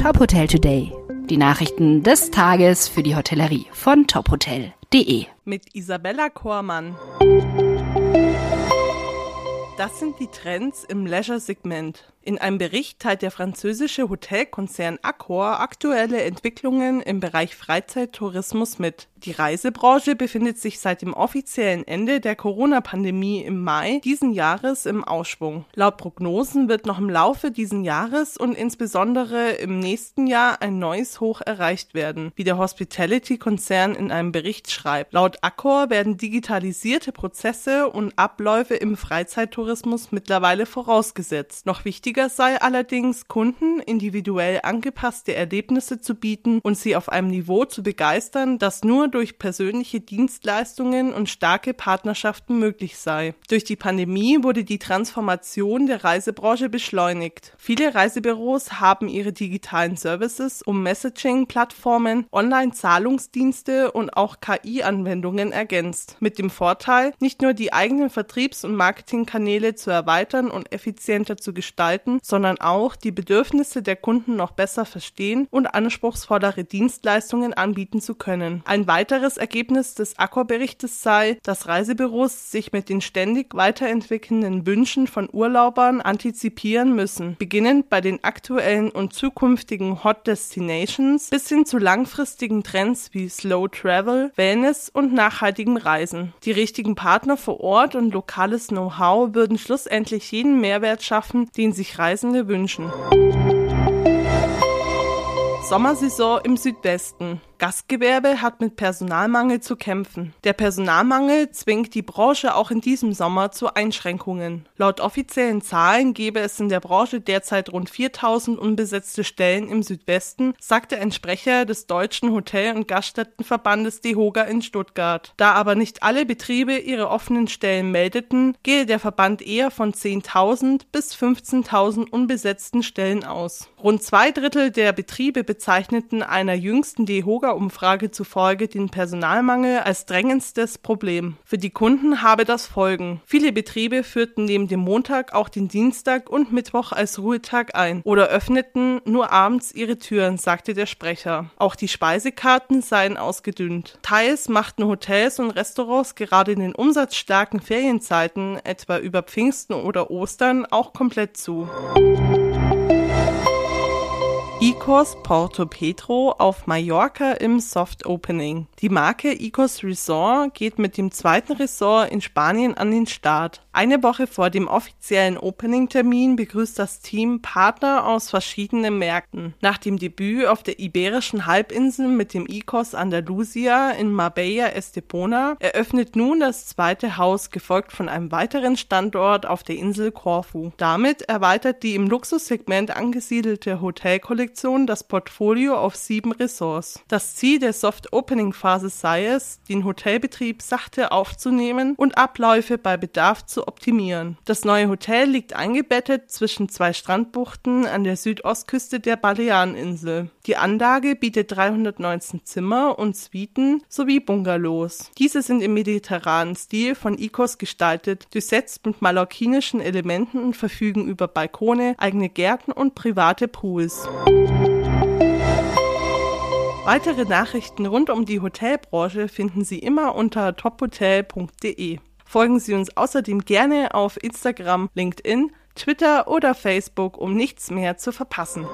Top Hotel Today. Die Nachrichten des Tages für die Hotellerie von tophotel.de. Mit Isabella Kormann. Das sind die Trends im Leisure-Segment. In einem Bericht teilt der französische Hotelkonzern Accor aktuelle Entwicklungen im Bereich Freizeittourismus mit. Die Reisebranche befindet sich seit dem offiziellen Ende der Corona-Pandemie im Mai diesen Jahres im Ausschwung. Laut Prognosen wird noch im Laufe diesen Jahres und insbesondere im nächsten Jahr ein neues Hoch erreicht werden, wie der Hospitality-Konzern in einem Bericht schreibt. Laut Accor werden digitalisierte Prozesse und Abläufe im Freizeittourismus mittlerweile vorausgesetzt. Noch wichtiger Wichtiger sei allerdings, Kunden individuell angepasste Erlebnisse zu bieten und sie auf einem Niveau zu begeistern, das nur durch persönliche Dienstleistungen und starke Partnerschaften möglich sei. Durch die Pandemie wurde die Transformation der Reisebranche beschleunigt. Viele Reisebüros haben ihre digitalen Services um Messaging-Plattformen, Online-Zahlungsdienste und auch KI-Anwendungen ergänzt. Mit dem Vorteil, nicht nur die eigenen Vertriebs- und Marketingkanäle zu erweitern und effizienter zu gestalten, gestalten, sondern auch die Bedürfnisse der Kunden noch besser verstehen und anspruchsvollere Dienstleistungen anbieten zu können. Ein weiteres Ergebnis des Accor-Berichtes sei, dass Reisebüros sich mit den ständig weiterentwickelnden Wünschen von Urlaubern antizipieren müssen, beginnend bei den aktuellen und zukünftigen Hot Destinations bis hin zu langfristigen Trends wie Slow Travel, Wellness und nachhaltigen Reisen. Die richtigen Partner vor Ort und lokales Know-how würden schlussendlich jeden Mehrwert schaffen, den sich Reisende wünschen. Sommersaison im Südwesten. Gastgewerbe hat mit Personalmangel zu kämpfen. Der Personalmangel zwingt die Branche auch in diesem Sommer zu Einschränkungen. Laut offiziellen Zahlen gäbe es in der Branche derzeit rund 4000 unbesetzte Stellen im Südwesten, sagte ein Sprecher des Deutschen Hotel- und Gaststättenverbandes DEHOGA in Stuttgart. Da aber nicht alle Betriebe ihre offenen Stellen meldeten, gehe der Verband eher von 10.000 bis 15.000 unbesetzten Stellen aus. Rund zwei Drittel der Betriebe bezeichneten einer jüngsten DEHOGA Bürgerumfrage zufolge den Personalmangel als drängendstes Problem. Für die Kunden habe das Folgen. Viele Betriebe führten neben dem Montag auch den Dienstag und Mittwoch als Ruhetag ein oder öffneten nur abends ihre Türen, sagte der Sprecher. Auch die Speisekarten seien ausgedünnt. Teils machten Hotels und Restaurants gerade in den umsatzstarken Ferienzeiten, etwa über Pfingsten oder Ostern, auch komplett zu. Icos Porto Petro auf Mallorca im Soft Opening. Die Marke Icos Resort geht mit dem zweiten Resort in Spanien an den Start. Eine Woche vor dem offiziellen Opening-Termin begrüßt das Team Partner aus verschiedenen Märkten. Nach dem Debüt auf der iberischen Halbinsel mit dem Icos Andalusia in Marbella Estepona eröffnet nun das zweite Haus, gefolgt von einem weiteren Standort auf der Insel Corfu. Damit erweitert die im Luxussegment angesiedelte Hotelkollektion Kollektion das Portfolio auf sieben Ressorts. Das Ziel der Soft-Opening-Phase sei es, den Hotelbetrieb sachte aufzunehmen und Abläufe bei Bedarf zu optimieren. Das neue Hotel liegt eingebettet zwischen zwei Strandbuchten an der Südostküste der Baleareninsel. Die Anlage bietet 319 Zimmer und Suiten sowie Bungalows. Diese sind im mediterranen Stil von Icos gestaltet, durchsetzt mit mallorquinischen Elementen und verfügen über Balkone, eigene Gärten und private Pools. Weitere Nachrichten rund um die Hotelbranche finden Sie immer unter tophotel.de. Folgen Sie uns außerdem gerne auf Instagram, LinkedIn, Twitter oder Facebook, um nichts mehr zu verpassen.